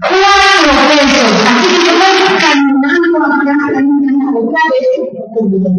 Cuatro pesos. Así que yo voy caminando de la con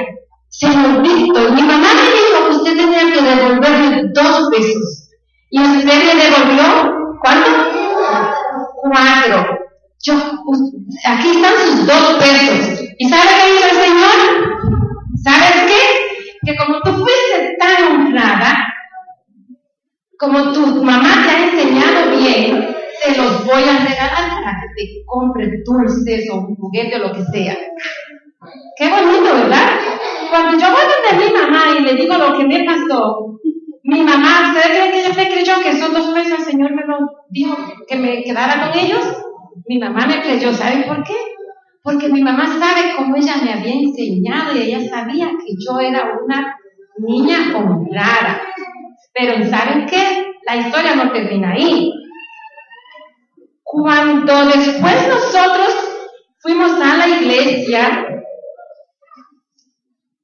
decía, señor Víctor, mi mamá me dijo que usted tenía que devolverme dos pesos. ¿Y usted me devolvió cuánto? Cuatro. Yo, aquí están sus dos pesos. ¿Y sabe qué hizo el Señor? ¿Sabes qué? Que como tú fuiste tan honrada, como tu mamá te ha enseñado bien, te los voy a regalar para que te compres dulces o un juguete o lo que sea. Qué bonito, ¿verdad? Cuando yo voy donde mi mamá y le digo lo que me pasó, mi mamá, ¿ustedes creen que ella me creyó que esos dos pesos el Señor me lo dijo que me quedara con ellos? Mi mamá me creyó, ¿saben por qué? Porque mi mamá sabe cómo ella me había enseñado y ella sabía que yo era una niña honrada. Pero ¿saben qué? La historia no termina ahí. Cuando después nosotros fuimos a la iglesia,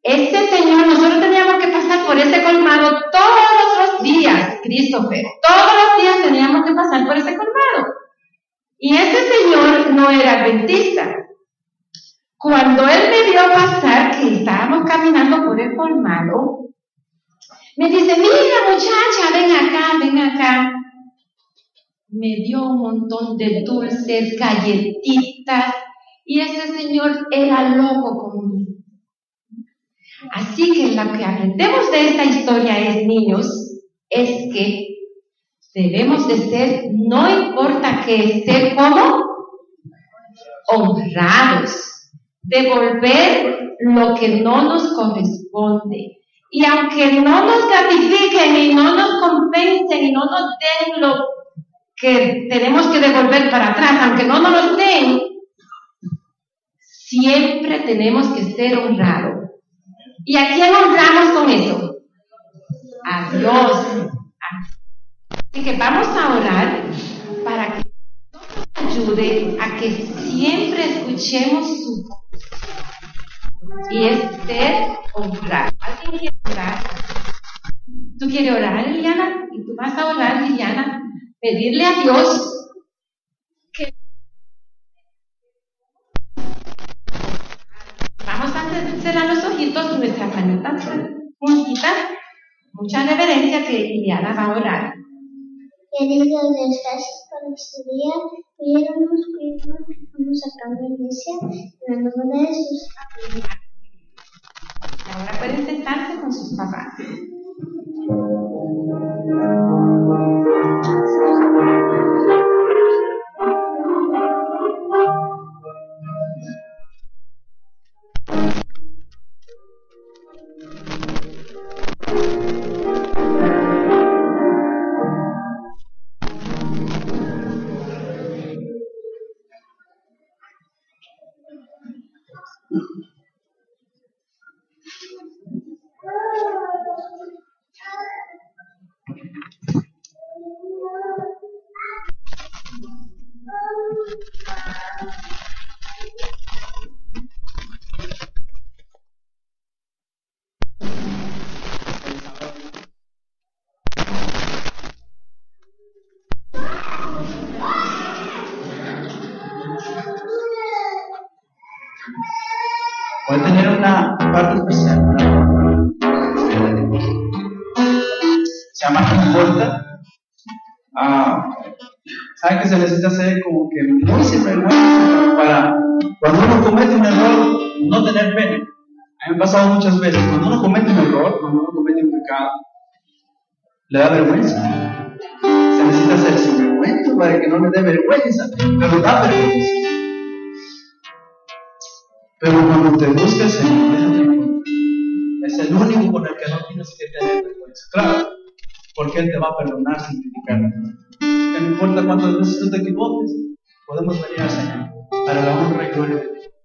ese señor, nosotros teníamos que pasar por ese colmado todos los días, Christopher, todos los días teníamos que pasar por ese colmado. Y ese señor no era adventista. Cuando él me vio pasar, que estábamos caminando por el colmado, me dice, mira muchacha, ven acá, ven acá me dio un montón de dulces, galletitas, y ese señor era loco conmigo. Así que lo que aprendemos de esta historia es, niños, es que debemos de ser, no importa que ser como honrados, devolver lo que no nos corresponde. Y aunque no nos gratifiquen y no nos compensen y no nos den lo que tenemos que devolver para atrás, aunque no nos lo den, siempre tenemos que ser honrados. ¿Y a quién honramos con eso? A Dios. Así que vamos a orar para que nos ayude a que siempre escuchemos su voz. Y es ser honrado. ¿Alguien quiere orar? ¿Tú quieres orar, Liliana? Y tú vas a orar, Liliana, pedirle a Dios cerrar los ojitos y nuestras manitas juntitas, mucha reverencia que Liliana va a orar. Querido Dios, gracias por este día. Pidieronnos cuidemos que fuimos a la iglesia en el nombre de Jesús. Y ahora pueden sentarse con sus papás. ¿Saben que se hacer como que muy sinvergüenza para cuando uno comete un error no tener pena? A me ha pasado muchas veces. Cuando uno comete un error, cuando uno comete un pecado, le da vergüenza. Se necesita ser sinvergüenza para que no le dé vergüenza, pero da vergüenza. Pero cuando te busca el Señor, es el único con el que no tienes que tener vergüenza. Claro, porque Él te va a perdonar sin criticar. No importa cuántas veces tú te equivoques, podemos venir al Señor para la honra y gloria de Dios.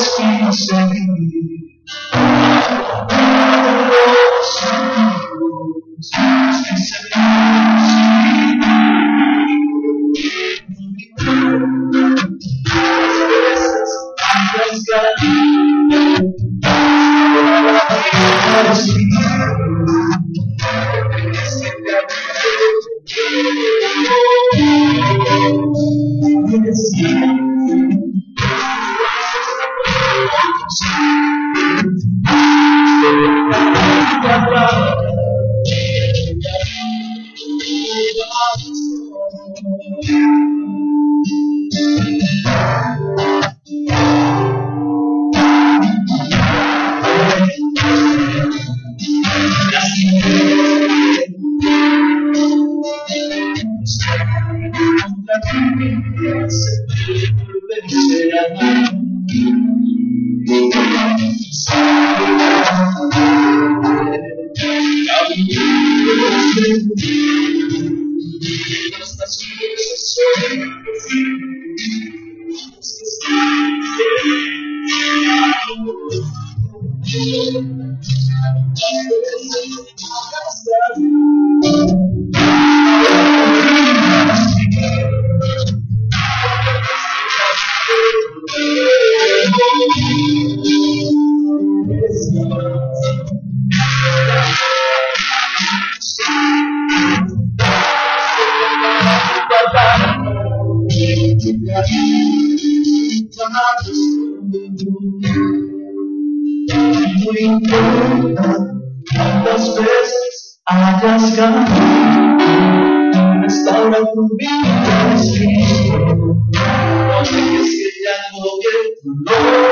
Espírito Santo em mim. Senhor, Senhor. importa cuántas veces hayas ganado, restaura tu vida, es Cristo, no dejes que te agobie tu dolor.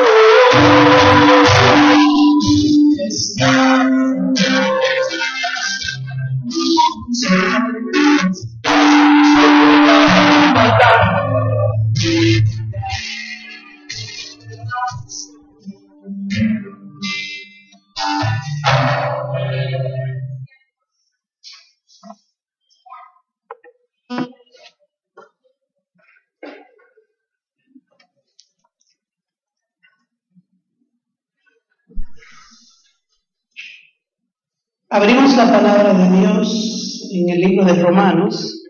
Abrimos la palabra de Dios en el libro de Romanos,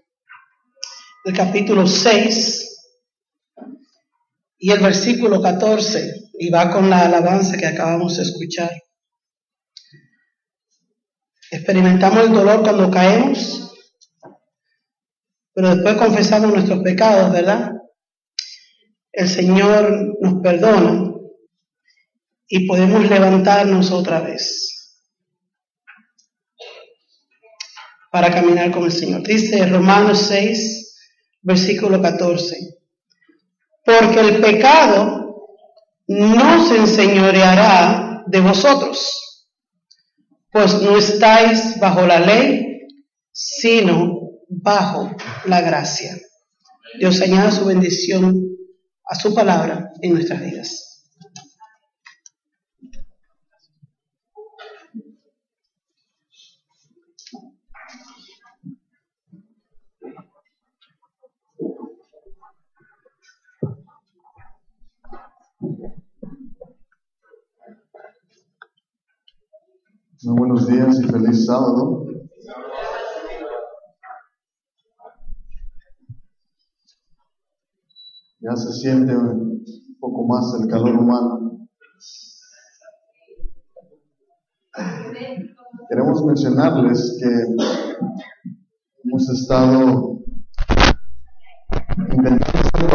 el capítulo 6 y el versículo 14, y va con la alabanza que acabamos de escuchar. Experimentamos el dolor cuando caemos, pero después confesamos nuestros pecados, ¿verdad? El Señor nos perdona y podemos levantarnos otra vez. Para caminar con el Señor. Dice Romanos 6, versículo 14. Porque el pecado no se enseñoreará de vosotros, pues no estáis bajo la ley, sino bajo la gracia. Dios añada su bendición a su palabra en nuestras vidas. Muy buenos días y feliz sábado. Ya se siente un poco más el calor humano. Queremos mencionarles que hemos estado intentando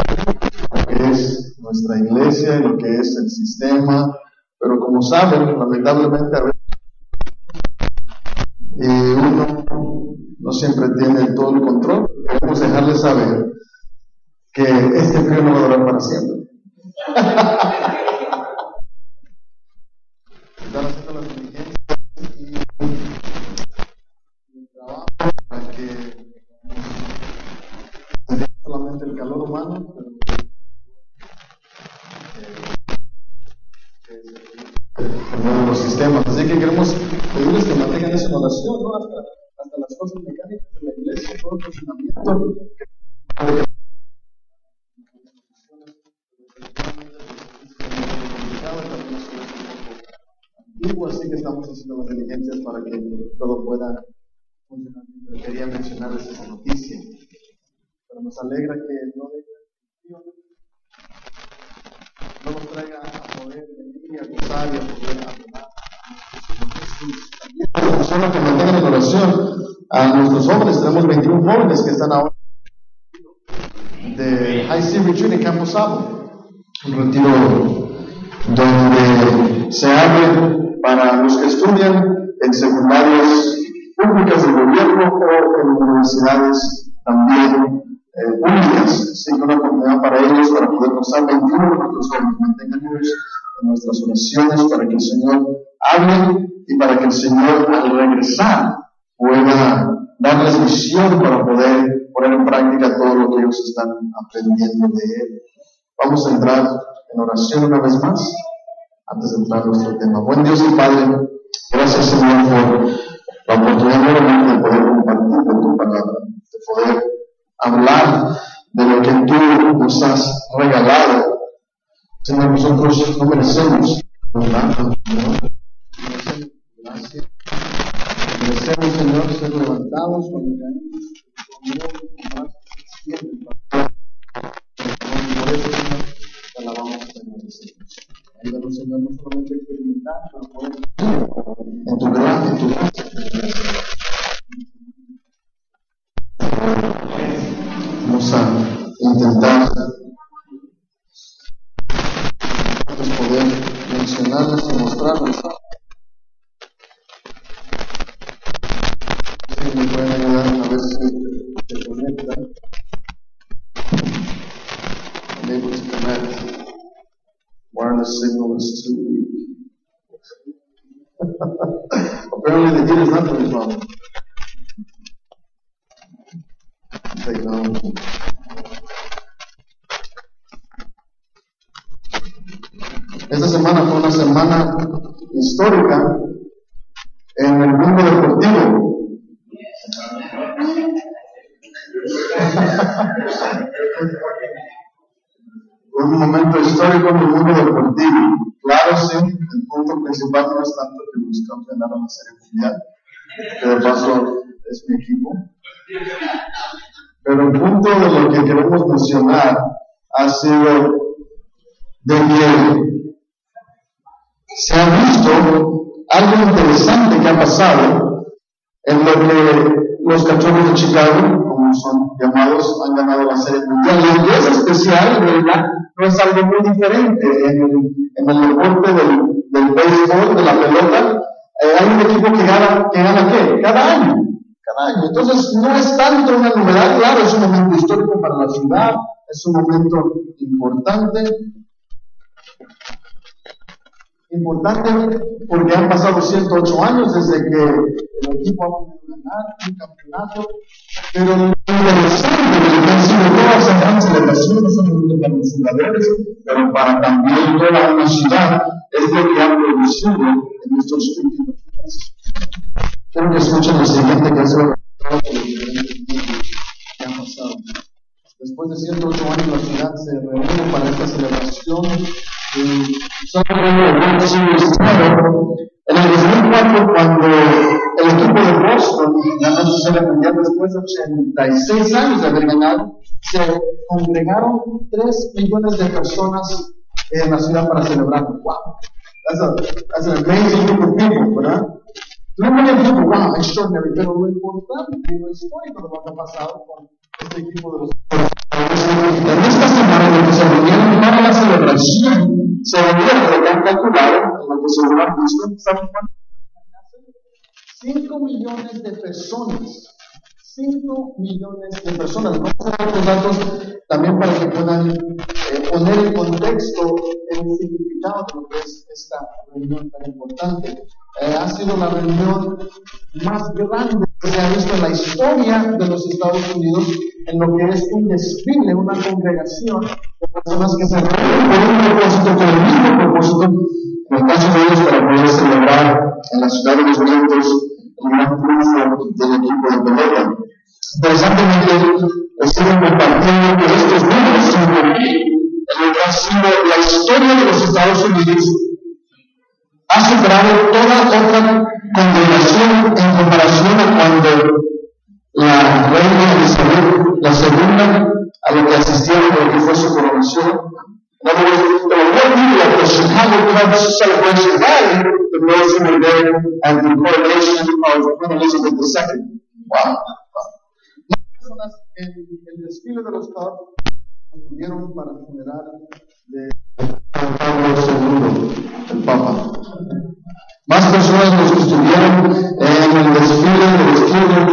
lo que es nuestra iglesia lo que es el sistema, pero como saben, lamentablemente a veces siempre tiene todo el control. Queremos dejarles saber que este frío no va a durar para siempre. Están haciendo las diligencias y el trabajo para que no solamente el calor humano, pero que los sistemas. Así que queremos pedirles que mantengan esa oración, ¿no? Hasta, hasta las cosas mecánicas de la iglesia, todo el funcionamiento. Antiguo, así que estamos haciendo las diligencias para que todo pueda funcionar. Quería mencionarles esa noticia. Pero nos alegra que no nos traiga a poder venir y a y a poder adorar a También que mantengan en oración a nuestros jóvenes. Tenemos 21 jóvenes que están ahora de High Sea Retreat en Campo Sabo, un retiro donde se abre para los que estudian en secundarias públicas del gobierno o en universidades también eh, públicas, sí, una oportunidad para ellos para poder gozar 21 de nuestros jóvenes, en nuestras oraciones para que el Señor hable y para que el Señor al regresar pueda darles visión para poder poner en práctica todo lo que ellos están aprendiendo de Él. Vamos a entrar en oración una vez más antes de entrar a nuestro tema. Buen Dios y Padre, gracias Señor por la oportunidad de poder compartir de tu palabra, de poder hablar de lo que tú nos has regalado. Señor, nosotros no merecemos Señor. Gracias. Merecemos, Señor, ser levantados cuando caemos. Por eso, Señor, te alabamos, Señor. Ayúdanos, Señor, no solamente a experimentar, pero poder campeonaron la serie mundial, que de paso es mi equipo. Pero el punto de lo que queremos mencionar ha sido de que se ha visto algo interesante que ha pasado en lo que los cachorros de Chicago, como son llamados, han ganado la serie mundial. Y es especial, ¿verdad? No es algo muy diferente en el, en el deporte del, del béisbol, de la pelota. Eh, hay un equipo que gana, que gana qué? Cada año. Cada año. Entonces, no es tanto una novedad, claro, es un momento histórico para la ciudad, es un momento importante, importante porque han pasado 108 años desde que el equipo ha podido ganar un campeonato, pero lo interesante que han sido todas esas grandes celebraciones, no solamente para los jugadores, pero para también toda una ciudad, es lo que ha producido en estos últimos meses. Quiero que escuchen lo siguiente ha diferentes que han pasado. Después de 108 años la ciudad se reúne para esta celebración En el 2004, cuando el equipo de Boston ganó su serie mundial después de 86 años de haber ganado, se congregaron 3 millones de personas en la ciudad para celebrar. ¡Wow! That's, a, that's an amazing group of people, ¿verdad? No many people, wow, extraordinary, pero lo importante lo histórico de lo que ha pasado con este equipo de los en esta semana que se reunieron para la celebración, se reunieron, han calculado, lo que se han visto, ¿saben cuánto? 5 millones de personas. 5 millones de personas. Vamos a ver los datos también para que puedan eh, poner en contexto el significado de lo que es esta reunión tan importante. Eh, ha sido la reunión más grande que se ha visto en la historia de los Estados Unidos en lo que es un desfile, una congregación de personas que se reúnen por un propósito, con el mismo propósito, en el caso de ellos para poder celebrar en la ciudad de los vientos el gran triunfo del equipo de pelota. Interesantemente, estuvimos compartiendo que estos números, en el sido la historia de los Estados Unidos ha superado toda otra congregación en comparación a cuando la reina Elizabeth, la segunda, a lo que asistieron lo que fue su coronación. In the Chicago celebration rally than those who were the coronation of Queen Elizabeth II. Wow. Personas en el desfile de los Cubs estuvieron para el funeral de Pablo II, el Papa. Más personas los que estuvieron en el desfile de los Children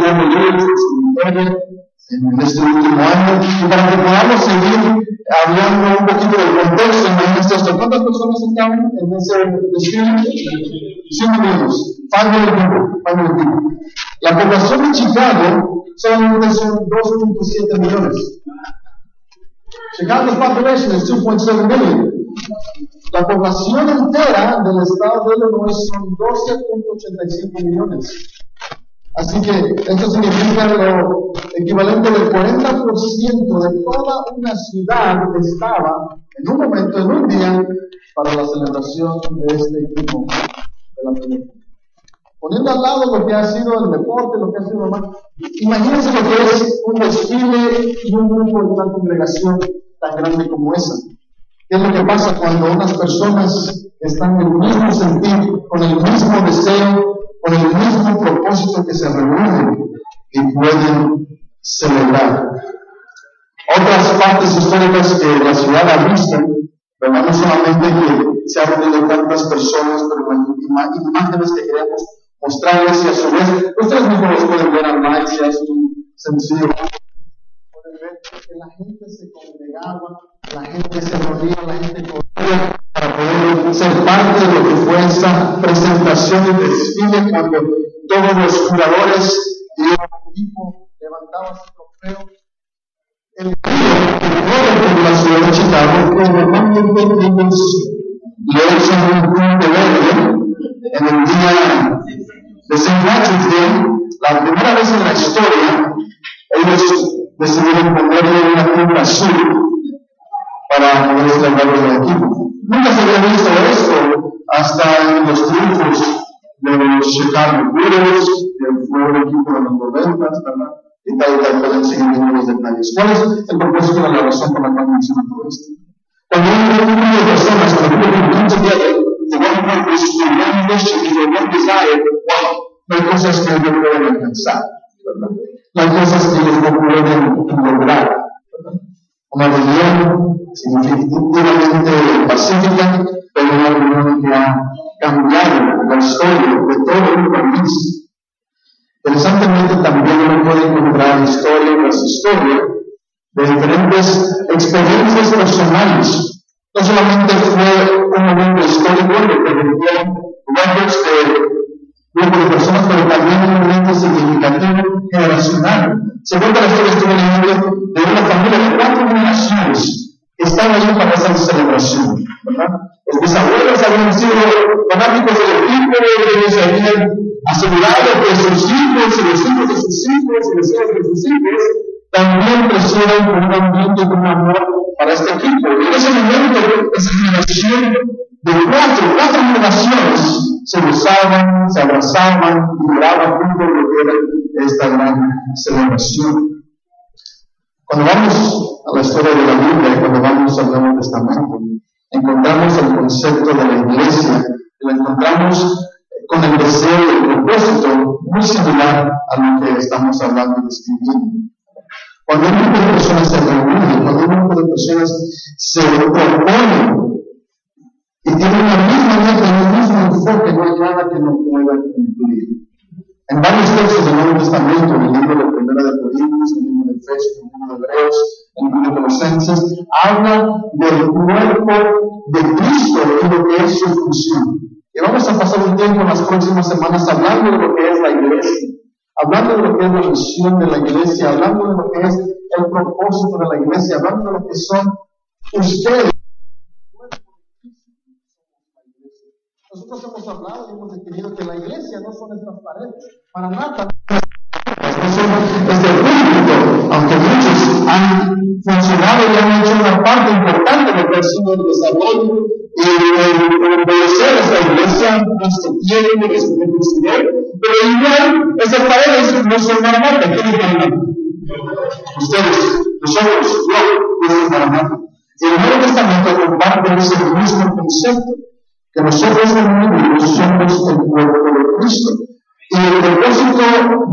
of en este último año, y para que podamos seguir hablando un poquito del contexto, imagínense esto, ¿cuántas personas estaban en ese desfile? 100 millones, 500 people, people. La población de Chicago solamente son 2.7 millones. Chicago's population is 2.7 million. La población entera del estado de Illinois son 12.85 millones. Así que esto significa lo equivalente del 40% de toda una ciudad que estaba en un momento, en un día, para la celebración de este equipo de la. Poniendo al lado lo que ha sido el deporte, lo que ha sido más, imagínense lo que es un desfile y un grupo de una congregación tan grande como esa. ¿Qué es lo que pasa cuando unas personas están en el mismo sentido, con el mismo deseo, que se reúnen y pueden celebrar? Otras partes históricas que la ciudad ha visto, pero no solamente que se han reunido tantas personas, pero imágenes que queremos mostrarles y a su vez, ustedes mismos pueden ver online si es sencillo que la gente se congregaba, la gente se reunía, la gente corría para poder ser parte de lo que fue esa presentación y desfile cuando todos los jugadores y el equipo levantaban su trofeo. El río de la ciudad de Chicago, que normalmente ellos le echan un punto verde en el día de St. Patrick's la primera vez en la historia, ellos decidieron ponerle una punta azul para poder celebrar el equipo. Nunca se había visto esto hasta en los triunfos de los Chicago Bulls, que fue un equipo de los 90, ¿verdad? Y tal los detalles. ¿Cuál el propósito de la razón por la cual? Cuando un grupo de personas, grupo de together, for one purpose, for one desire, wow, hay cosas que no pueden alcanzar, ¿verdad? Hay cosas que ellos no pueden lograr. Una reunión significativamente pacífica, pero una reunión que cambiado la historia de todo un país. Interesantemente, también uno puede encontrar historia tras historia de diferentes experiencias personales. No solamente fue un momento histórico el que vendieron records de grupo de personas, pero también un momento significativo generacional. Se cuenta la historia, estuve leyendo de una familia de cuatro generaciones estaban allí para esa celebración, ¿verdad? Los bisabuelos habían sido fanáticos del equipo, ellos habían asegurado que sus hijos y los hijos de sus hijos y los hijos de sus hijos también crecieron con un ambiente con un amor para este equipo. Y en ese momento, esa generación de cuatro, cuatro generaciones se besaban, se abrazaban y lloraban juntos lo que era esta gran celebración. Cuando vamos a la historia de la Biblia y cuando vamos al Nuevo Testamento, encontramos el concepto de la iglesia, lo encontramos con el deseo y el propósito muy similar a lo que estamos hablando y describiendo. Cuando un grupo de personas se reúnen, cuando un grupo de personas se proponen y tienen la misma meta, el mismo enfoque, no hay nada que no pueda cumplir. En varios textos del Nuevo Testamento, en el libro de Primera de Corintios, en el libro de Efesios, en el libro de Hebreos, en el libro de Colosenses, habla del cuerpo de Cristo y lo que es su función. Y vamos a pasar un tiempo en las próximas semanas hablando de lo que es la iglesia, hablando de lo que es la misión de la iglesia, hablando de lo que es el propósito de la iglesia, hablando de lo que son ustedes. Nosotros hemos hablado y hemos definido que la iglesia no son estas paredes, para nada. Son este público, aunque muchos han funcionado y han hecho una parte importante de que sido el desarrollo y el obedecer a esta iglesia, nuestro tiempo, nuestro presidente, pero igual esas paredes no son para nada. ¿Quién es para Ustedes, nosotros, yo, no es para nada. Y el Nuevo Testamento comparte ese mismo concepto que nosotros individuos somos el cuerpo de Cristo. Y el propósito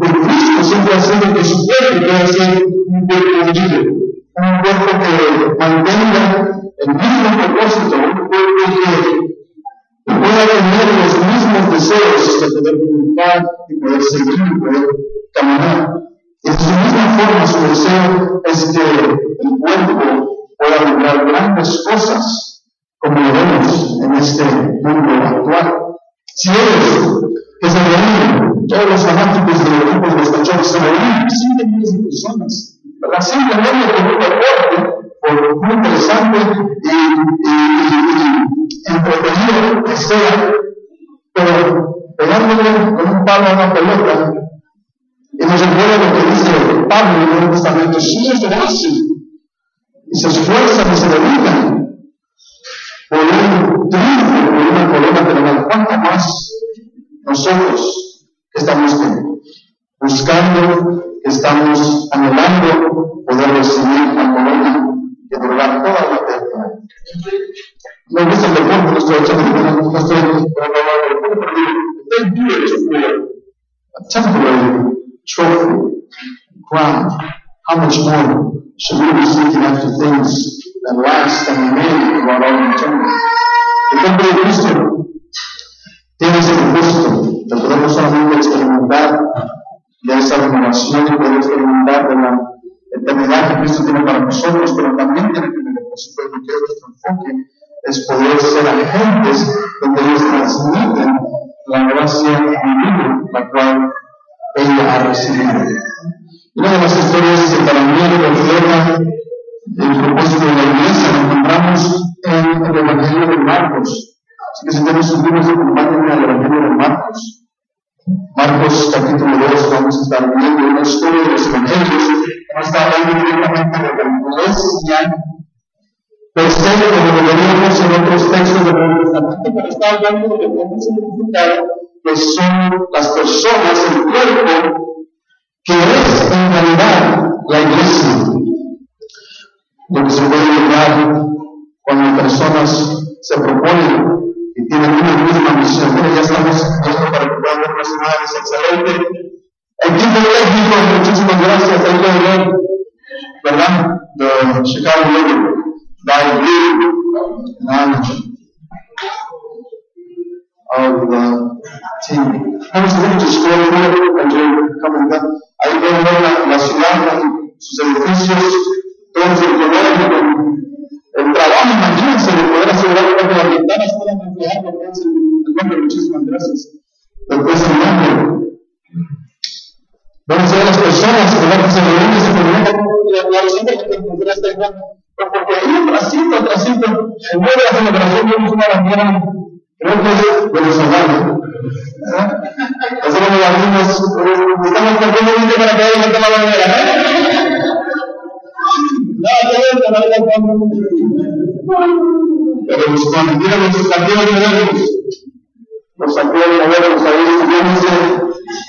de Cristo siempre ha sido que su cuerpo pueda ser un cuerpo libre, un cuerpo que mantenga el mismo propósito, un cuerpo que pueda tener los mismos deseos de poder comunicar y poder seguir y poder caminar. Y de su misma forma, su deseo es que el cuerpo pueda lograr grandes cosas como lo vemos en este mundo actual. Si ellos que se reúnen, todos los fanáticos de los equipos de cachorros se reúnen, cinco miles de personas, ¿verdad? Simplemente con un deporte, por muy interesante y, y, y, entretenido que sea, pero pegándole con un palo a una pelota, y nos recuerda lo que dice Pablo en el Nuevo Testamento, lo hacen, y se esfuerzan y se dedican, por un triunfo, por una. ¿Cuánto más nosotros que estamos buscando, que estamos anhelando poder recibir la corona que durará toda la eternidad? Me gusta el deporte, no estoy echando no estoy a temporary trophy, crown. How much more should we be seeking after things that last and remain throughout all eternity. El nombre de Cristo tiene ese propósito de poder solamente experimentar de esa renovación y poder experimentar de la eternidad que Cristo tiene para nosotros, pero también tiene que ver con que nuestro enfoque es poder ser agentes donde ellos transmiten la gracia divina, la cual ella ha recibido. Una de las historias que para mí refleja el propósito de la iglesia lo encontramos en el Evangelio de Marcos. Así que si tenemos sus libros, acompáñenme al Evangelio de Marcos. Marcos capítulo 2, vamos a estar viendo una historia de los evangelios que no está hablando directamente de la per se, como lo veríamos en otros textos del Nuevo Testamento, pero está hablando de hemos significado, que son las personas, el cuerpo, que es en realidad la iglesia que se puede lograr cuando personas se proponen y tienen una misma misión. Ya estamos listos para que puedan ver las imágenes excelente. Equipo técnico, muchísimas gracias. Ahí lo ven, ¿verdad? De Chicago Living, Dive Blue, and of the team. Vamos a ver muchas historias, ahí pueden ver la, la ciudad sus edificios entonces, el el trabajo, imagínense, de poder asegurar que las ventanas puedan reflejar lo que es el nombre. Muchísimas gracias. Después el nombre. Vamos a ver las personas que se reúnen, se comunican con la siempre que encontré esta igual. Porque ahí, trasito, trasito, en medio de la celebración, vemos una bandera, creo que es venezolana. Hacemos las mismas, estamos cantando para que haya la bandera. Pero cuando tienen los canciones tenemos los los sacó de moverlos ahí, subiéndose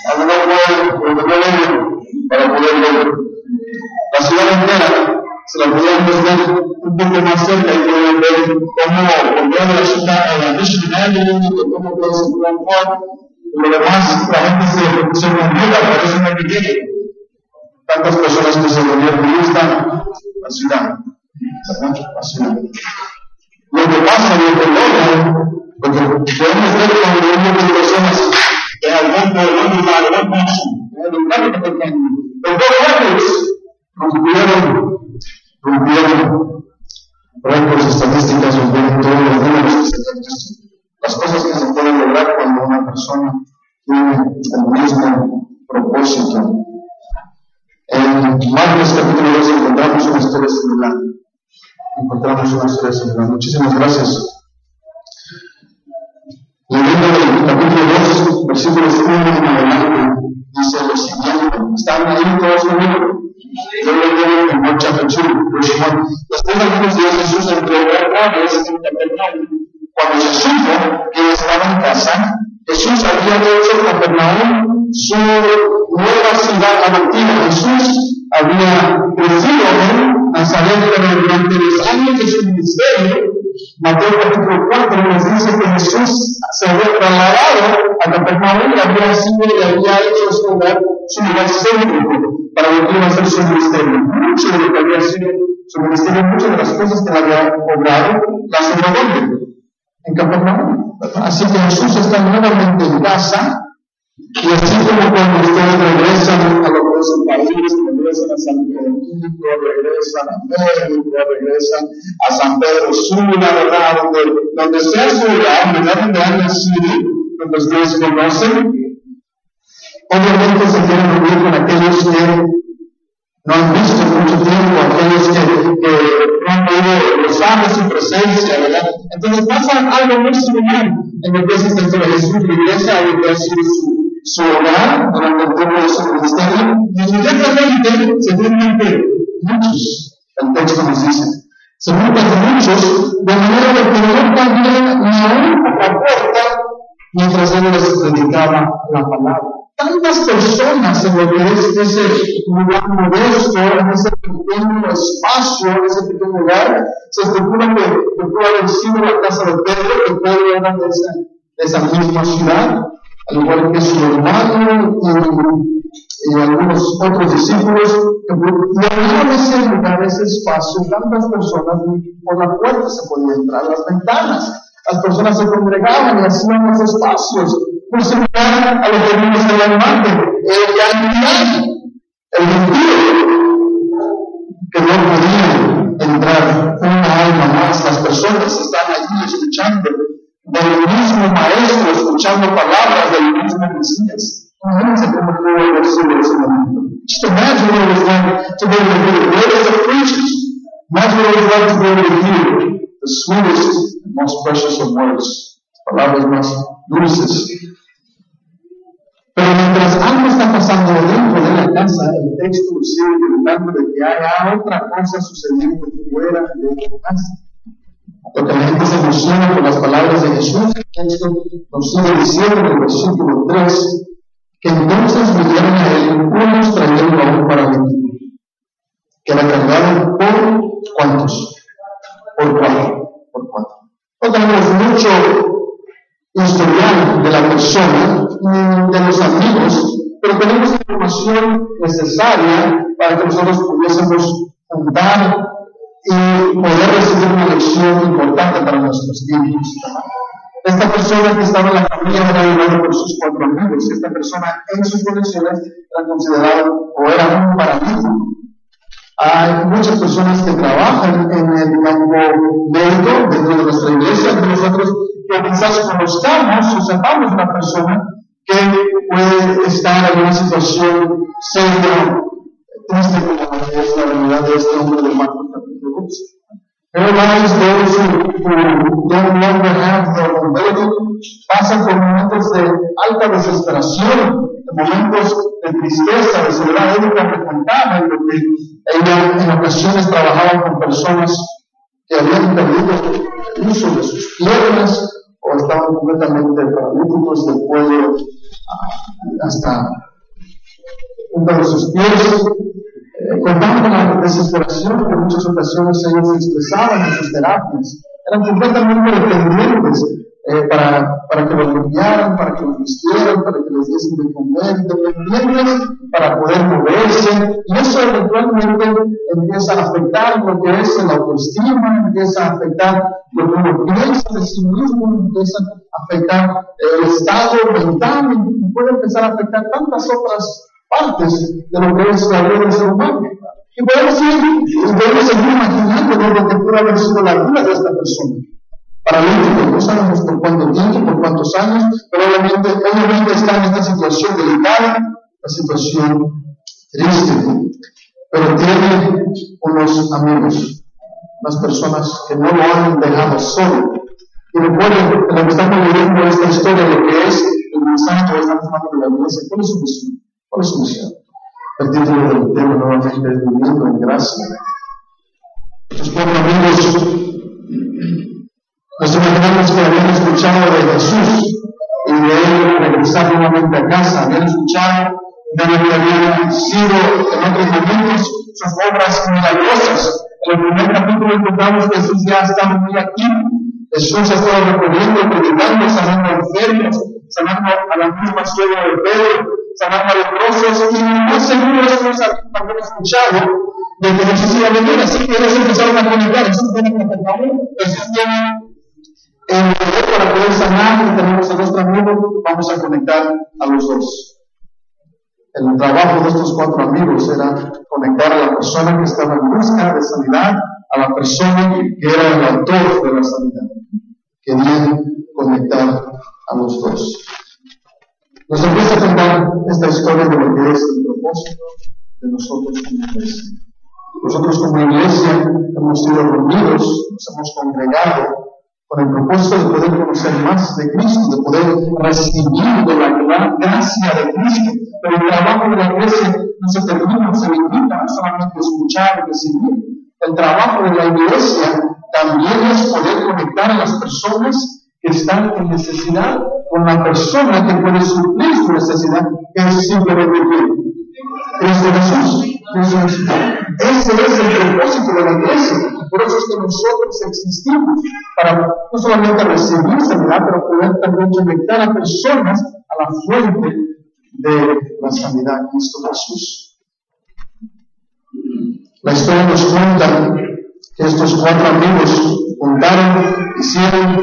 a donde no pueden, donde no deben, para poder ver. La ciudad entera se la podíamos ver un poco más cerca y ver cómo volviendo la ciudad a la cómo puede ser Juan lo demás, la gente se, se convierte, no viene. Tantas personas que se volvieron la ciudad, la ciudad. Lo que pasa en el logra, porque podemos ver cuando de personas en algún en algún en el lugar pequeño, los dos rompieron, rompieron récords estadísticas, rompieron todos los números las cosas que se pueden lograr cuando una persona tiene el mismo propósito. En Marcos capítulo 2 encontramos una historia similar. Encontramos una historia similar. Muchísimas gracias. Leyendo el capítulo 2, versículos 1 en adelante, dice lo siguiente. ¿Están ahí todos conmigo? Yo lo leo en Marcha Después de algunos días Jesús entró otra vez en Capernaum cuando se supo que estaba en casa, Jesús había hecho Capernaum su nueva ciudad adoptiva. Jesús había crecido en Nazaret, durante los años de su ministerio, Mateo capítulo 4 nos dice que Jesús se había trasladado a Capernaum y había sido y había hecho su lugar, su lugar céntrico para lo que iba a ser su ministerio. Mucho de lo que había sido su ministerio, muchas de las cosas que había obrado, las obró en Capernaum. Así que Jesús está nuevamente en casa, y así como cuando ustedes regresan a lo que es el regresan a San Pedro, regresan a México, regresan a San Pedro Sula, ¿verdad? Donde, donde sea su lugar, ¿verdad? Donde han nacido, donde ustedes conocen. Obviamente se quieren reunir con aquellos que no han visto mucho tiempo, aquellos que, no han podido gozar de su presencia. Entonces pasa algo muy similar en lo que es esta historia. Jesús regresa a su hogar durante el tiempo de su ministerio, y inmediatamente se juntan muchos, el texto nos dice, se juntan muchos, de manera que no también ni aún la puerta mientras él les predicaba la palabra. Tantas personas en lo que es ese lugar modesto, en ese pequeño espacio, en ese pequeño lugar, se especula que, que pudo haber sido la casa de Pedro, que Pedro era de de esa misma ciudad, al igual que su hermano y, y algunos otros discípulos, que en ese lugar, ese espacio, tantas personas, por la puerta se podía entrar, las ventanas, las personas se congregaban y hacían los espacios, muy similar a lo que vimos en el mate, el el sentido, que no podía entrar una alma más. Las personas están allí escuchando del mismo maestro, escuchando palabras del mismo Mesías. Imagínense cómo haber sido ese momento. Just imagine what it was like to be able to hear the words of preachers. Imagine what it was like to be to hear the sweetest and most precious of words. Palabras más dulces pero mientras algo está pasando dentro de la casa, el texto sigue comentando de que hay otra cosa sucediendo fuera de la casa. Porque la gente se emociona por las palabras de Jesús, texto nos sigue diciendo en el versículo 3 que entonces vinieron a él unos trayendo a un paralítico, que era cargado por cuántos? Por cuatro. Por cuatro. No tenemos mucho historial de la persona, de los amigos, pero tenemos información necesaria para que nosotros pudiésemos juntar y poder recibir una lección importante para nuestros tiempos. Esta persona que estaba en la familia era ayudada por sus cuatro amigos. Esta persona en sus condiciones era considerada o era un paralítico. Hay muchas personas que trabajan en el campo médico dentro de nuestra iglesia, que nosotros que quizás conozcamos o sepamos una persona que puede estar en una situación seria, triste como la realidad de este hombre de Marcos capítulo 12. Realize those who don't longer have mobility pasan por momentos de alta desesperación, de momentos de tristeza, de soledad. Erika me contaba lo que ella en ocasiones trabajaba con personas que habían perdido el uso de sus piernas o estaban completamente paralíticos del cuello hasta junto a sus pies, eh, contando con la desesperación que en muchas ocasiones ellos expresaban en sus terapias. Eran completamente dependientes eh, para, para que los limpiaran, para que los vistieran, para que les diesen de comer, dependientes para poder moverse, y eso eventualmente empieza a afectar lo que es la autoestima, empieza a afectar lo que uno piensa de sí mismo, empieza a afectar el estado mental y puede empezar a afectar tantas otras partes de lo que es la vida del ser humano. Y podemos, ir, podemos seguir imaginando lo que puede haber sido la vida de esta persona paralítico, no sabemos por cuánto tiempo, por cuántos años, pero obviamente, está en esta situación delicada, la situación triste, pero tiene unos amigos, unas personas que no lo han dejado solo. Y recuerden que lo que estamos viviendo esta historia, lo que es el mensaje que estamos hablando de la iglesia, ¿cuál es su misión? ¿Cuál es misión? El título del tema nuevamente es Viviendo en Gracia. Estos cuatro amigos nos imaginamos que habían escuchado de Jesús y de él regresar nuevamente a casa, habían escuchado de lo que habían sido en otros momentos sus obras milagrosas. En el primer capítulo encontramos que Jesús ya estaba muy aquí. Jesús estaba recorriendo, predicando, sanando enfermos, sanando a la misma suegra de Pedro, y más seguro habían escuchado de que Jesús iba a venir, así que ellos empezaron a comunicar, Jesús viene a Jesús viene en poder para poder sanar y tenemos a nuestro amigo, vamos a conectar a los dos. El trabajo de estos cuatro amigos era conectar a la persona que estaba en busca de sanidad a la persona que era el autor de la sanidad. Querían conectar a los dos. Nos empieza a contar esta historia de lo que es el propósito de nosotros como iglesia. Nosotros como iglesia hemos sido reunidos, nos hemos congregado con el propósito de poder conocer más de Cristo, de poder recibir de la gran gracia de Cristo. Pero el trabajo de la iglesia no se termina, no se limita solamente escuchar y recibir. El trabajo de la iglesia también es poder conectar a las personas que están en necesidad con la persona que puede suplir su necesidad, es simplemente Cristo Jesús. Ese es el propósito de la iglesia. Por eso es que nosotros existimos, para no solamente recibir sanidad, pero poder también conectar a personas a la fuente de la sanidad, Cristo Jesús. La historia nos cuenta que estos cuatro amigos juntaron, hicieron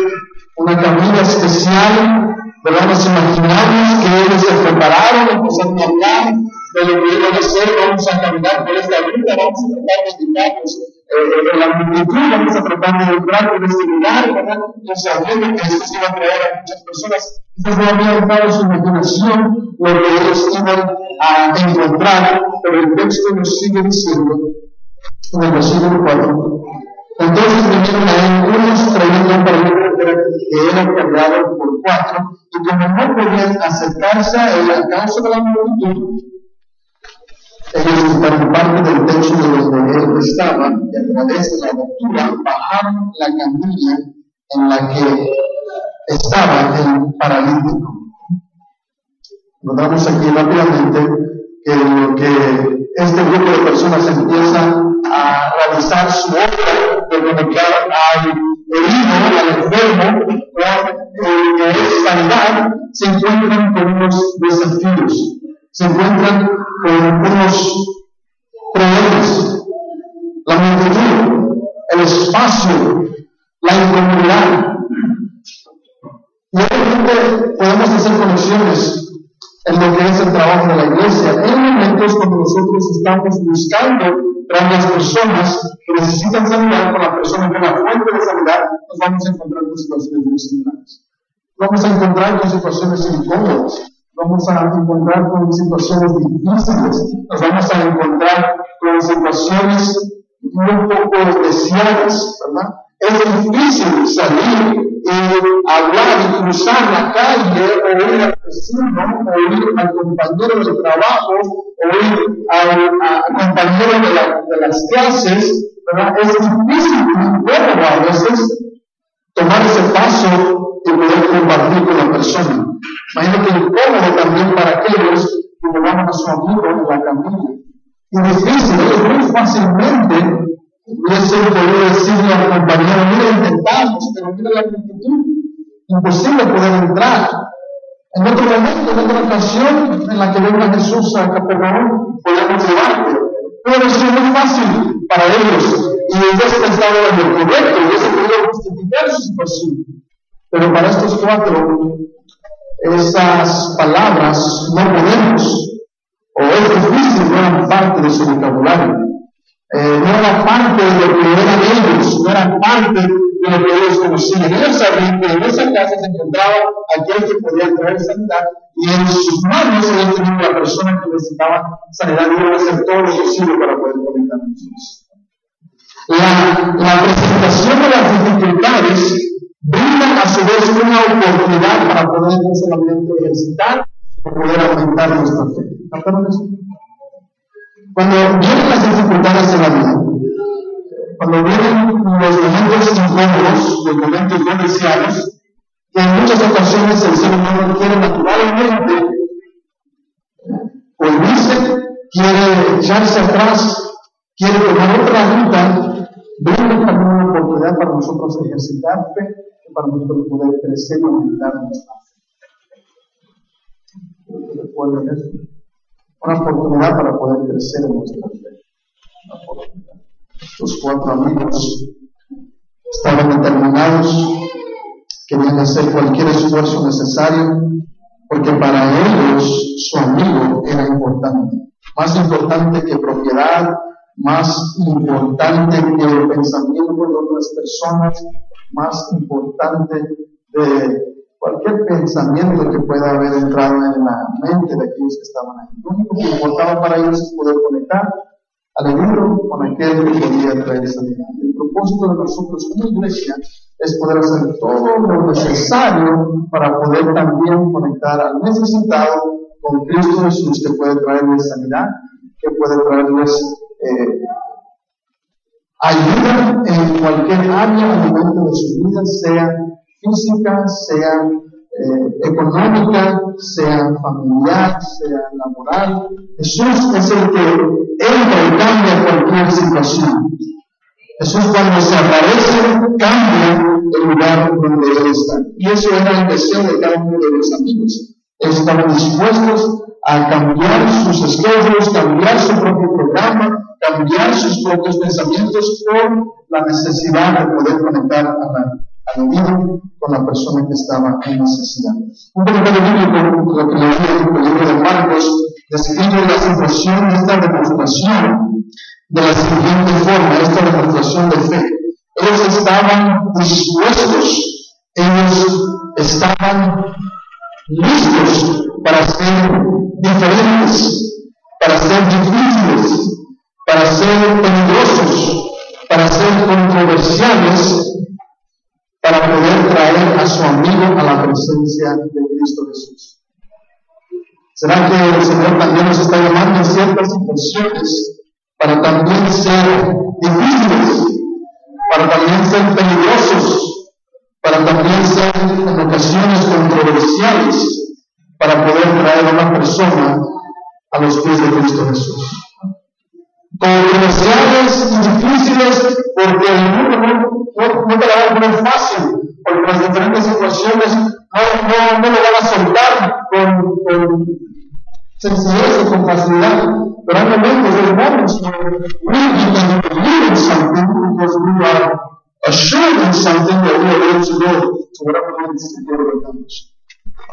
una camina especial, ¿verdad? Nos imaginamos que ellos se prepararon, empezaron a hablar de lo que iban a hacer, vamos a caminar por esta ruta, vamos a tratar de quitarnos eh, en la multitud, vamos a tratar de entrar por este lugar, ¿verdad? Sabiendo que Jesús iba a traer a muchas personas, quizás no habían dado su imaginación lo que ellos iban a encontrar, pero el texto nos sigue diciendo en el versículo 4. Entonces vinieron a él unos trayendo paralítico que era cargado por cuatro, y como no podían acercarse a él a causa de la multitud, ellos quitaron parte del techo de donde él estaba y a través de la abertura bajaron la camilla en la que estaba el paralítico. Notamos aquí rápidamente que lo que este grupo de personas empieza a realizar su obra de conectar al herido, al enfermo, con es sanidad, se encuentran con unos desafíos, se encuentran con unos problemas, la multitud, el espacio, la incomodidad. Y obviamente podemos hacer conexiones en lo que es el trabajo de la iglesia. En momentos cuando nosotros estamos buscando las personas que necesitan sanidad con la persona que es la fuente de sanidad, nos vamos a encontrar con situaciones muy similares. Vamos a encontrar con situaciones incómodas vamos a encontrar con situaciones difíciles, nos vamos a encontrar con situaciones un poco especiales, ¿verdad? Es difícil salir y hablar y cruzar la calle, o ir al vecino, o ir al compañero de trabajo, o ir al, compañero de, la, de, las clases, ¿verdad? Es difícil, incómodo a veces tomar ese paso y poder compartir con la persona. Imagínate incómodo también para aquellos que llevaban a su amigo en la camilla. Y difícil, ellos muy fácilmente hubiesen podido decirle al compañero, mira, intentamos, pero mira la actitud, imposible poder entrar. En otro momento, en otra ocasión en la que venga Jesús a Capernaum, podemos llevarte. Pero eso es muy fácil para ellos. Y ellos pensaban en lo correcto, y eso podía justificar su situación. Pero para estos cuatro, esas palabras no podemos, o es difícil, no eran parte de su vocabulario. Eh, no era parte de lo que eran ellos, no era parte de lo que ellos conocían. Ellos sabían que en esa casa se encontraba aquel que podía traer sanidad y en sus manos ellos tenían la persona que necesitaba sanidad y iban a hacer todo lo posible para poder conectar con Jesús. La, la presentación de las dificultades brinda a su vez una oportunidad para poder no solamente ejercitar, sino poder aumentar nuestra fe. ¿Captaron eso? Cuando vienen las dificultades en la vida, cuando vienen los momentos incómodos, los momentos no deseados, que en muchas ocasiones el ser humano quiere naturalmente olvidarse, quiere echarse atrás, quiere tomar otra ruta, brinda también una oportunidad para nosotros ejercitar fe y para nosotros poder crecer y aumentar nuestra fe. ¿Recuerden eso? Una oportunidad para poder crecer en nuestra fe. Los cuatro amigos estaban determinados, querían hacer cualquier esfuerzo necesario, porque para ellos su amigo era importante, más importante que propiedad, más importante que el pensamiento de otras personas, más importante de cualquier pensamiento que pueda haber entrado en la mente de aquellos que estaban ahí. Lo único que importaba para ellos es poder conectar al libro con aquel que podía traer sanidad. El propósito de nosotros como iglesia es poder hacer todo lo necesario para poder también conectar al necesitado con Cristo Jesús que puede traerles sanidad, que puede traerles eh, ayuda en cualquier área al momento de su vida, sea física, sea eh, económica, sea familiar, sea laboral. Jesús es el que entra y cambia cualquier situación. Jesús cuando se aparece cambia el lugar donde Él está. Y eso era el deseo de cada uno de los amigos. Estaban dispuestos a cambiar sus esquemas, cambiar su propio programa, cambiar sus propios pensamientos por la necesidad de poder conectar a la aludido con la persona que estaba en necesidad. Un comentario bíblico, lo que leí en el libro de Marcos, describe la situación de esta demostración de la siguiente forma, esta demostración de fe. Ellos estaban dispuestos, ellos estaban listos para ser diferentes, para ser difíciles, para ser peligrosos, para ser controversiales, para poder traer a su amigo a la presencia de Cristo Jesús. ¿Será que el Señor también nos está llamando en ciertas situaciones para también ser difíciles, para también ser peligrosos, para también ser en ocasiones controversiales, para poder traer a una persona a los pies de Cristo Jesús? Controversiales y difíciles porque el no, te la a fácil, porque las diferentes situaciones no, no, lo van a soltar con, con o con facilidad. Pero hay momentos, because we are assured.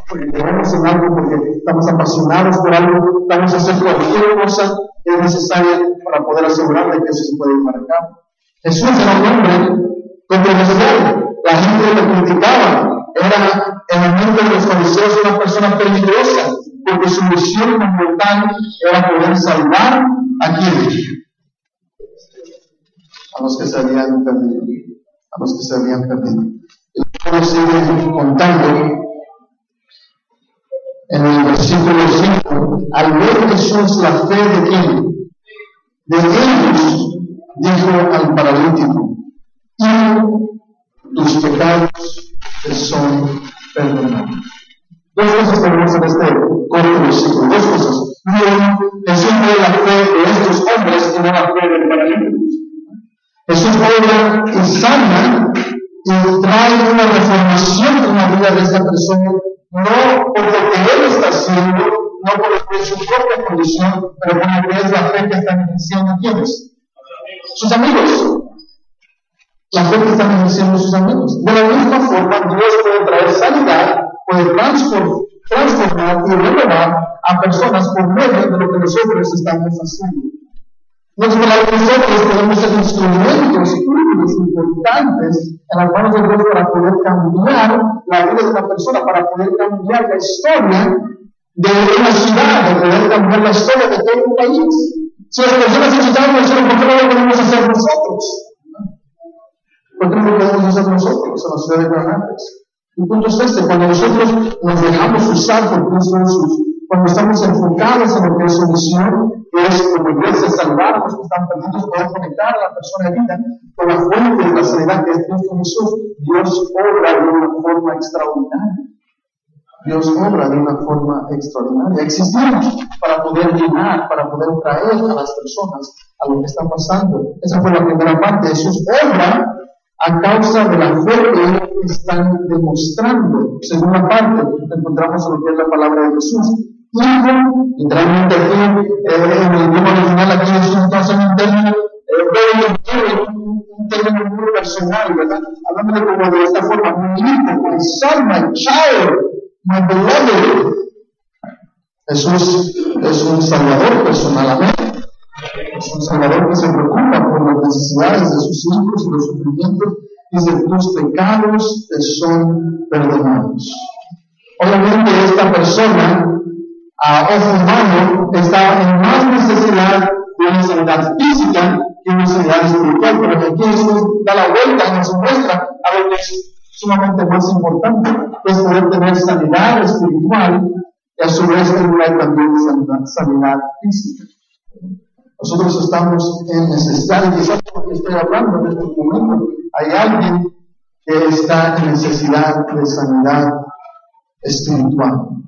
Porque en algo, porque estamos apasionados por algo, estamos haciendo cualquier cosa es necesaria para poder asegurar que eso se puede llevar a cabo. Jesús era un hombre controversial. La gente lo criticaba. Era en el mundo de los fariseos una persona peligrosa, porque su misión mortal era poder salvar a quienes? A los que se habían perdido. A los que se habían perdido. Y sigue contando en el versículo 5, al ver Jesús la fe de quién? De ellos, dijo al paralítico, tus pecados te son perdonados. Dos cosas tenemos en este corto versículo, dos cosas. Uno, Jesús ve la fe de estos hombres y no la fe del paralítico. Jesús obra y sana y trae una reformación en la vida de esta persona, no por lo que él está haciendo, no por su propia condición, pero por lo que es la fe que están ejerciendo quienes? Sus amigos. La fe que están ejerciendo sus amigos. De la misma forma, Dios puede traer sanidad puede transformar y renovar a personas por medio de lo que nosotros estamos haciendo. Nosotros podemos ser instrumentos útiles, importantes en las manos de Dios para poder cambiar la vida de una persona, para poder cambiar la historia de una ciudad, para poder cambiar la historia de todo un país. Si las personas necesitan nosotros, ¿por qué no lo podemos hacer nosotros? ¿Por qué no lo podemos hacer nosotros en la ciudad de Granada? El punto es este, cuando nosotros nos dejamos usar por Cristo Jesús, cuando estamos enfocados en lo que es su misión, que es como iglesia salvar a los que están perdidos, poder conectar a la persona herida con la fuente de la sanidad que es Cristo Jesús, Dios obra de una forma extraordinaria. Dios obra de una forma extraordinaria. Existimos para poder llenar, para poder traer a las personas a lo que está pasando. Esa fue la primera parte. Jesús obra a causa de la fe que están demostrando. Segunda parte, encontramos en lo que es la palabra de Jesús. Hijo, literalmente aquí, eh, en el idioma original, aquí Jesús entonces un término, eh, un término muy personal, ¿verdad? Hablando como de esta forma, mi hijo, my son, my child, my beloved. Jesús es un salvador personal, amén. Es un Salvador que se preocupa por las necesidades de sus hijos y los sufrimientos. Dice, tus pecados te son perdonados. Obviamente esta persona, a ojo humano, está en más necesidad de una sanidad física que una sanidad espiritual, pero aquí Jesús da la vuelta y nos muestra a lo que es sumamente más importante, que es poder tener sanidad espiritual y a su vez tener también sanidad, física. Nosotros estamos en necesidad, y quizás lo que estoy hablando en este momento, hay alguien que está en necesidad de sanidad espiritual.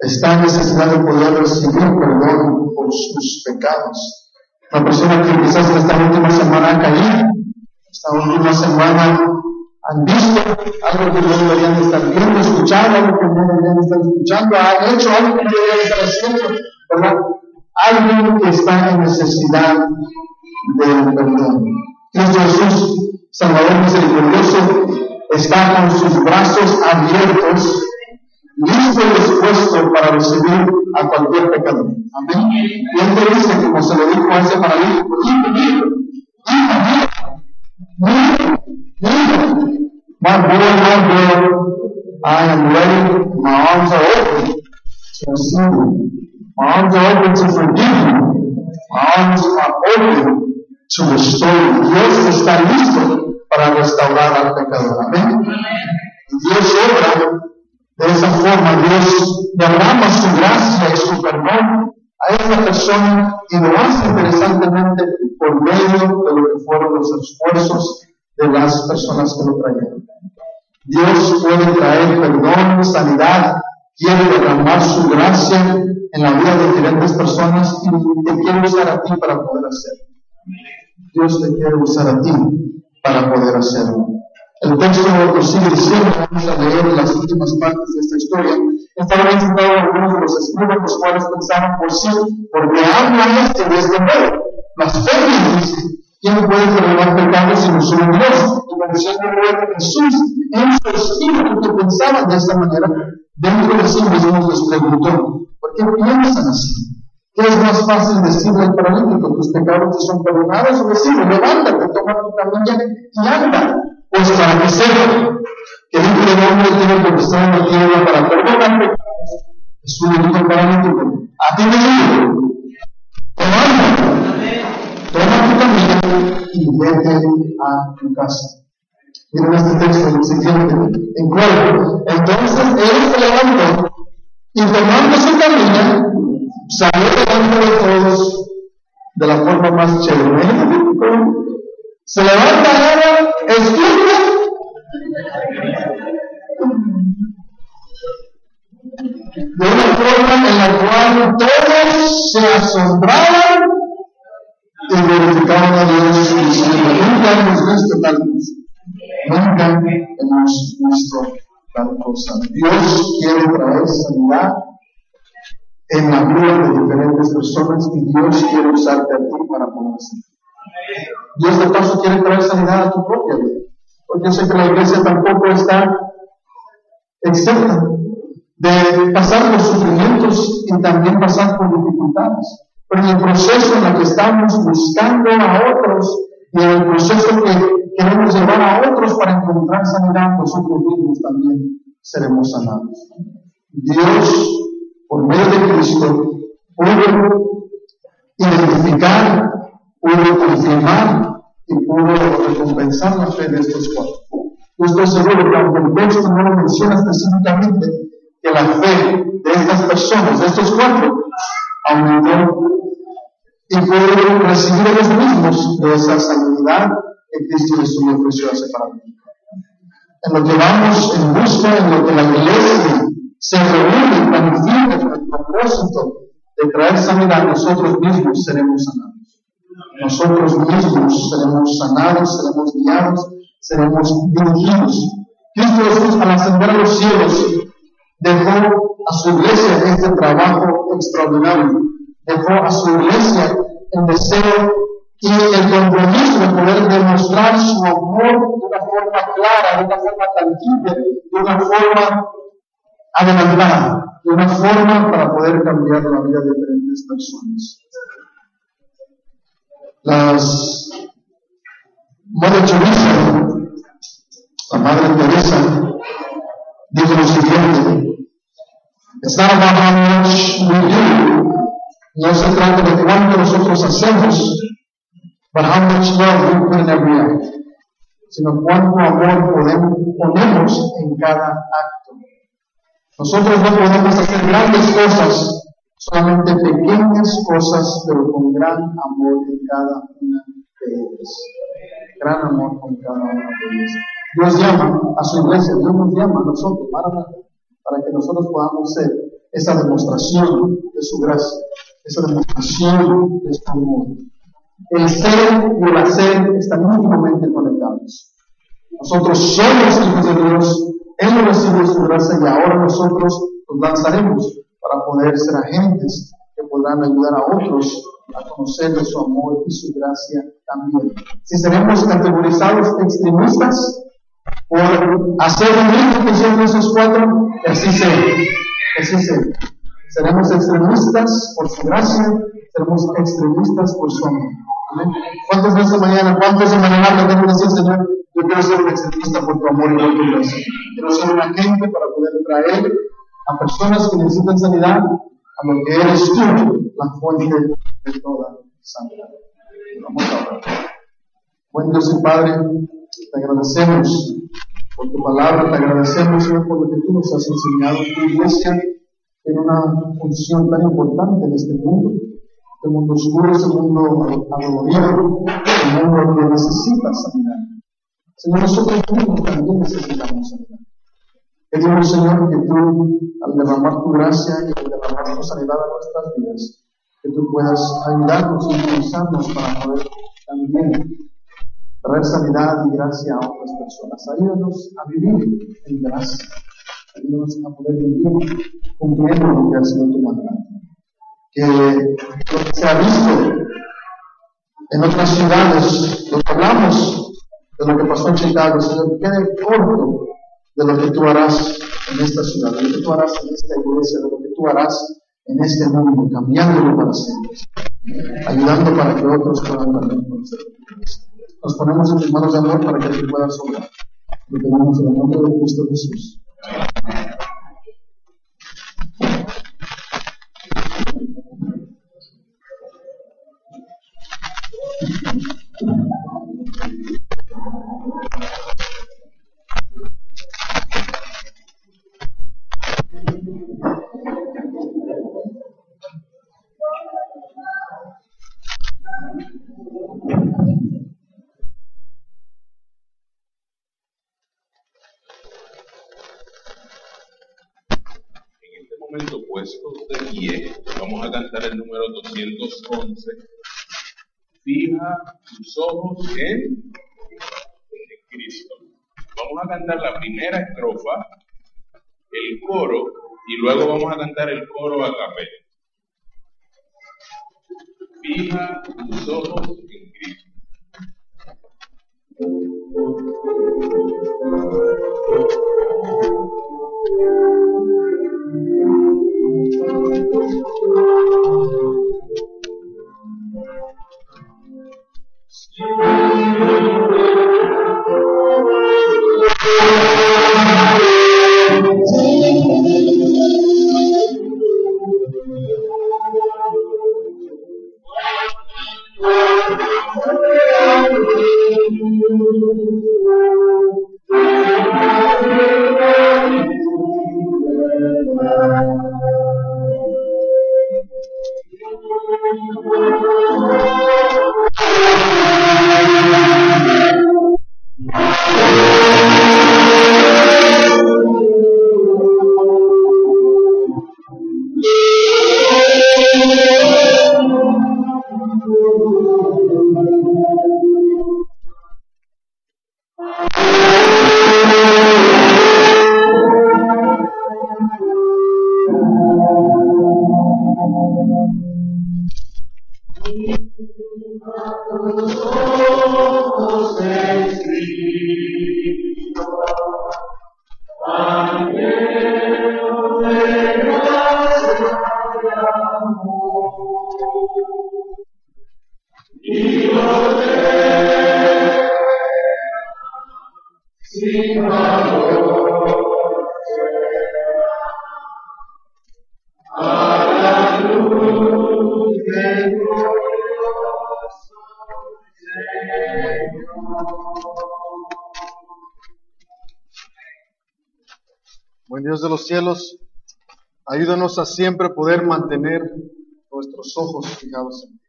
Está de poder recibir perdón por sus pecados. Una persona que quizás esta última semana ha caído, esta última semana han visto algo que no deberían estar viendo, escuchando algo que no deberían estar escuchando, han hecho algo que no deberían estar haciendo, ¿verdad? alguien que está en necesidad del perdón. Cristo Jesús, Salvador misericordioso, está con sus brazos abiertos, listo y dispuesto para recibir a cualquier pecador. Amén. Y te dice, como se lo dijo a ese paralítico, hijo, hijo, my my girl, I am ready, my arms are open to. My arms are open to forgive you. My arms are open to restore you. Dios está listo para restaurar al pecador. Amén. Dios obra de esa forma. Dios derrama su gracia y su perdón a esa persona y lo hace interesantemente por medio de lo que fueron los esfuerzos de las personas que lo trajeron. Dios puede traer perdón, sanidad, quiere derramar su gracia en la vida de diferentes personas y te quiere usar a ti para poder hacerlo. Dios te quiere usar a ti para poder hacerlo. El texto lo sigue diciendo, vamos a leer las últimas partes de esta historia. Estaban sentados algunos de los escribas, los cuales pensaban por sí, porque habla este de este modo. Las fe dice, ¿quién puede perdonar pecados si no solo Dios? Y conociendo luego Jesús en su espíritu que pensaban de esta manera, dentro de sí mismos les preguntó, ¿Por qué piensan así? ¿Qué es más fácil decirle al paralítico? Tus pecados te son perdonados o decirle, levántate, toma tu camilla y anda. Pues para que sepa que el Hijo del Hombre tiene potestad en la tierra para perdonar pecados, le dijo al paralítico, a ti me digo, levántate, toma tu camilla y vete a tu casa. Miren este texto, el siguiente, en cuerpo. Entonces él se levantó y tomando su camino, salió delante de todos de la forma más chévere. Se levanta Eva, escucha, de una forma en la cual todos se asombraban y glorificaban a Dios diciendo, nunca hemos visto tal cosa, nunca hemos visto tal cosa. Dios quiere traer sanidad en la vida de diferentes personas y Dios quiere usarte a ti para poder Dios de paso quiere traer sanidad a tu propia vida, porque yo sé que la iglesia tampoco está exenta de pasar por sufrimientos y también pasar por dificultades. Pero en el proceso en el que estamos buscando a otros y en el proceso que queremos llevar a otros para encontrar sanidad, nosotros mismos también seremos sanados. Dios, por medio de Cristo, pudo identificar, pudo confirmar y pudo recompensar la fe de estos cuatro. Yo estoy seguro que aunque el texto no lo menciona específicamente, que la fe de estas personas, de estos cuatro, aumentó y pudieron recibir los mismos de esa sanidad que Cristo Jesús ofreció hace para mí. En lo que vamos en busca, en lo que la iglesia se reúne y planifica con el propósito de traer sanidad, nosotros mismos seremos sanados. Nosotros mismos seremos sanados, seremos guiados, seremos dirigidos. Cristo Jesús, al ascender a los cielos, dejó a su iglesia este trabajo extraordinario, dejó a su iglesia el deseo y el compromiso de poder demostrar su amor de una forma clara, de una forma tangible, de una forma adelantada, de una forma para poder cambiar la vida de diferentes personas. Las Madre Teresa, la Madre Teresa, dijo lo siguiente, It's not about how much we do, no se trata de cuánto nosotros hacemos, but how much love we put in every act, sino cuánto amor podemos, ponemos en cada acto. Nosotros no podemos hacer grandes cosas, solamente pequeñas cosas, pero con gran amor en cada una de ellas. Gran amor con cada una de ellas. Dios llama a su iglesia, Dios nos llama a nosotros para, para que nosotros podamos ser esa demostración de su gracia, esa demostración de su amor. El ser y el hacer están íntimamente conectados. Nosotros somos hijos de Dios, Él recibe su gracia y ahora nosotros nos lanzaremos para poder ser agentes que podrán ayudar a otros a conocer de su amor y su gracia también. Si seremos categorizados extremistas, por hacer lo mismo que hicieron esos cuatro, así sea, así sea. Seremos extremistas por su gracia, seremos extremistas por su amor. ¿Amén? ¿Cuántos de esta mañana, cuántos de mañana tengo que decir, Señor? Yo quiero ser un extremista por tu amor y por tu gracia. Quiero ser un agente para poder traer a personas que necesitan sanidad a lo que eres tú, la fuente de toda sanidad. Vamos a orar. Buen Dios y Padre, te agradecemos por tu palabra, te agradecemos, Señor, por lo que tú nos has enseñado. Tu iglesia tiene una función tan importante en este mundo, este mundo oscuro, este mundo adolorido, el mundo que necesita sanidad. Señor, nosotros mismos también necesitamos sanidad. Pedimos, Señor, que tú, al derramar tu gracia y al derramar tu sanidad a nuestras vidas, que tú puedas ayudarnos y impulsarnos para poder también traer sanidad y gracia a otras personas. Ayúdanos a vivir en gracia. Ayúdanos a poder vivir cumpliendo lo que ha sido tu mandato. Que lo que se ha visto en otras ciudades, lo que hablamos de lo que pasó en Chicago, Señor, quede corto de lo que tú harás en esta ciudad, de lo que tú harás en esta iglesia, de lo que tú harás en este mundo, cambiándolo para siempre, ayudando para que otros puedan también conocer. Nos ponemos en tus manos de amor para que tú puedas obrar. Lo tenemos en el nombre de Cristo Jesús. Thank. Puestos de pie, vamos a cantar el número 211. Fija tus ojos en, Cristo. Vamos a cantar la primera estrofa, el coro, y luego vamos a cantar el coro a capella. Fija tus ojos en Cristo. Dios de cielos, ayúdanos a siempre poder mantener nuestros ojos fijados en ti.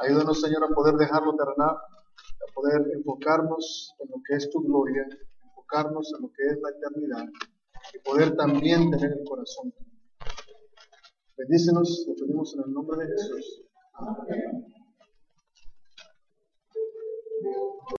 Ayúdanos, Señor, a poder dejarlo terrenal, a poder enfocarnos en lo que es tu gloria, enfocarnos en lo que es la eternidad y poder también tener el corazón. Bendícenos, lo pedimos en el nombre de Jesús. Amén.